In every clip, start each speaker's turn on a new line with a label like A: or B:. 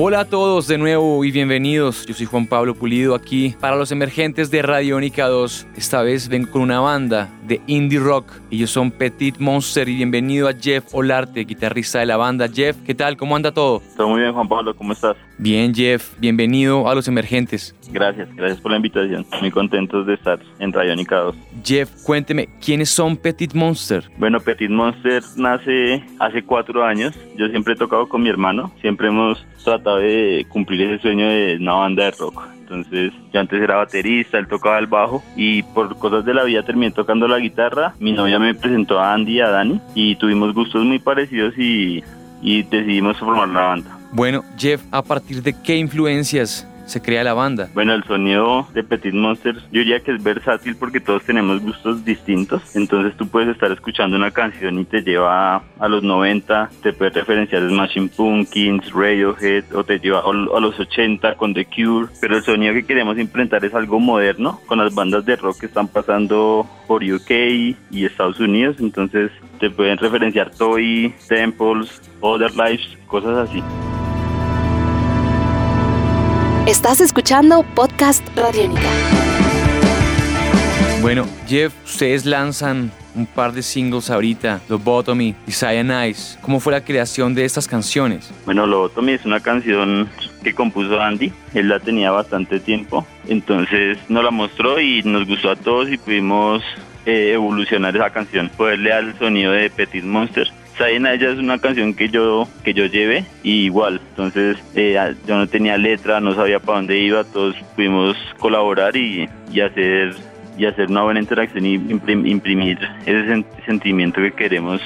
A: Hola a todos de nuevo y bienvenidos. Yo soy Juan Pablo Pulido aquí para los emergentes de Radiónica 2. Esta vez vengo con una banda de indie rock. Ellos son Petit Monster y bienvenido a Jeff Olarte, guitarrista de la banda. Jeff, ¿qué tal? ¿Cómo anda todo?
B: Todo muy bien, Juan Pablo, ¿cómo estás?
A: Bien, Jeff, bienvenido a los emergentes.
B: Gracias, gracias por la invitación. Muy contentos de estar en Radiónica 2.
A: Jeff, cuénteme, ¿quiénes son Petit Monster?
B: Bueno, Petit Monster nace hace cuatro años. Yo siempre he tocado con mi hermano. Siempre hemos tratado de cumplir ese sueño de una banda de rock. Entonces, yo antes era baterista, él tocaba el bajo y por cosas de la vida terminé tocando la guitarra. Mi novia me presentó a Andy y a Dani y tuvimos gustos muy parecidos y, y decidimos formar la banda.
A: Bueno, Jeff, ¿a partir de qué influencias se crea la banda?
B: Bueno, el sonido de Petit Monster yo diría que es versátil porque todos tenemos gustos distintos. Entonces tú puedes estar escuchando una canción y te lleva a los 90, te puede referenciar Smashing Pumpkins, Radiohead o te lleva a los 80 con The Cure. Pero el sonido que queremos implementar es algo moderno con las bandas de rock que están pasando por UK y Estados Unidos. Entonces te pueden referenciar Toy, Temples, Other Lives, cosas así.
C: Estás escuchando Podcast Radiónica.
A: Bueno, Jeff, ustedes lanzan un par de singles ahorita, Lobotomy y Cyanize. ¿Cómo fue la creación de estas canciones?
B: Bueno, Lobotomy es una canción que compuso Andy. Él la tenía bastante tiempo. Entonces nos la mostró y nos gustó a todos y pudimos eh, evolucionar esa canción, poderle al sonido de Petit Monster. Sayena ella es una canción que yo que yo llevé y igual entonces eh, yo no tenía letra no sabía para dónde iba todos pudimos colaborar y, y hacer y hacer una buena interacción y imprimir ese sentimiento que queremos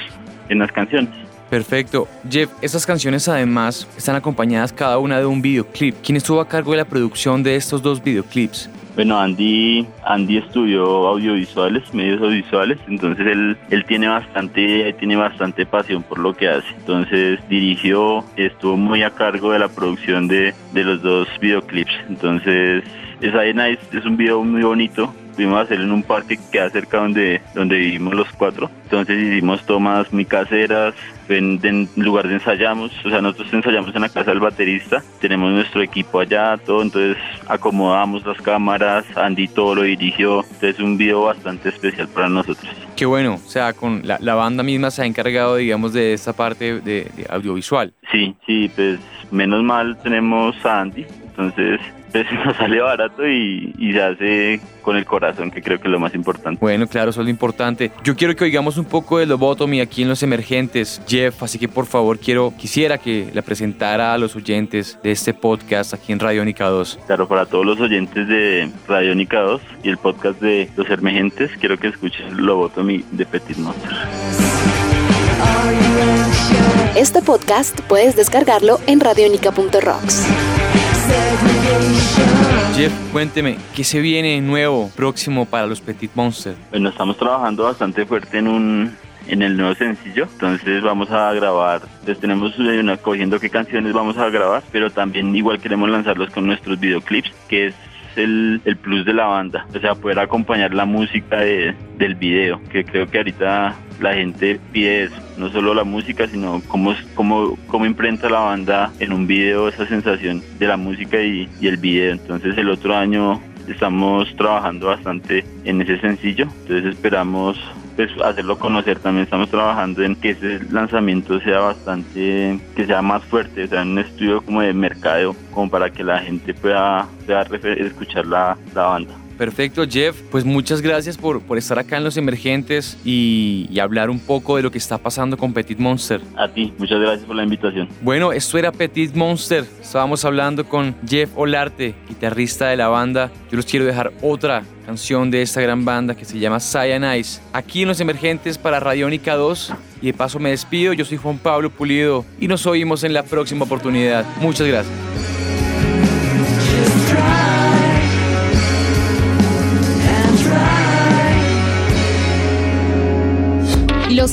B: en las canciones
A: Perfecto. Jeff, estas canciones además están acompañadas cada una de un videoclip. ¿Quién estuvo a cargo de la producción de estos dos videoclips?
B: Bueno, Andy, Andy estudió audiovisuales, medios audiovisuales, entonces él, él tiene bastante, tiene bastante pasión por lo que hace. Entonces dirigió, estuvo muy a cargo de la producción de, de los dos videoclips. Entonces, esa es, es un video muy bonito, Fuimos a hacer en un parque que queda cerca donde, donde vivimos los cuatro. Entonces hicimos tomas muy caseras, en, en, lugar de ensayamos, o sea, nosotros ensayamos en la casa del baterista, tenemos nuestro equipo allá, todo, entonces acomodamos las cámaras, Andy todo lo dirigió, entonces un video bastante especial para nosotros.
A: Qué bueno, o sea, con la, la banda misma se ha encargado, digamos, de esta parte de, de audiovisual.
B: Sí, sí, pues menos mal tenemos a Andy, entonces pues nos sale barato y, y, se hace con el corazón, que creo que es lo más importante.
A: Bueno, claro, eso es lo importante. Yo quiero que oigamos un poco de Lobotomy aquí en Los Emergentes, Jeff, así que por favor quiero, quisiera que la presentara a los oyentes de este podcast aquí en Radiónica 2.
B: Claro, para todos los oyentes de Radiónica 2 y el podcast de Los Emergentes, quiero que escuchen Lobotomy de Petit Monster.
C: Este podcast puedes descargarlo en radionica.rocks.
A: Cuénteme, ¿qué se viene nuevo, próximo para los Petit Monster?
B: Bueno, estamos trabajando bastante fuerte en un en el nuevo sencillo, entonces vamos a grabar, les tenemos una, cogiendo qué canciones vamos a grabar, pero también igual queremos lanzarlos con nuestros videoclips, que es el, el, plus de la banda, o sea, poder acompañar la música de, del video, que creo que ahorita la gente pide eso, no solo la música, sino cómo, cómo, cómo imprenta la banda en un video esa sensación de la música y, el video. Entonces el otro año estamos trabajando bastante en ese sencillo, entonces esperamos pues hacerlo conocer también estamos trabajando en que ese lanzamiento sea bastante que sea más fuerte o sea un estudio como de mercadeo como para que la gente pueda, pueda escuchar la, la banda
A: Perfecto, Jeff. Pues muchas gracias por, por estar acá en Los Emergentes y, y, hablar un poco de lo que está pasando con Petit Monster.
B: A ti, muchas gracias por la invitación.
A: Bueno, esto era Petit Monster. Estábamos hablando con Jeff Olarte, guitarrista de la banda. Yo los quiero dejar otra canción de esta gran banda que se llama Cyanize. Aquí en Los Emergentes para Radiónica 2. Y de paso me despido. Yo soy Juan Pablo Pulido y nos oímos en la próxima oportunidad. Muchas gracias.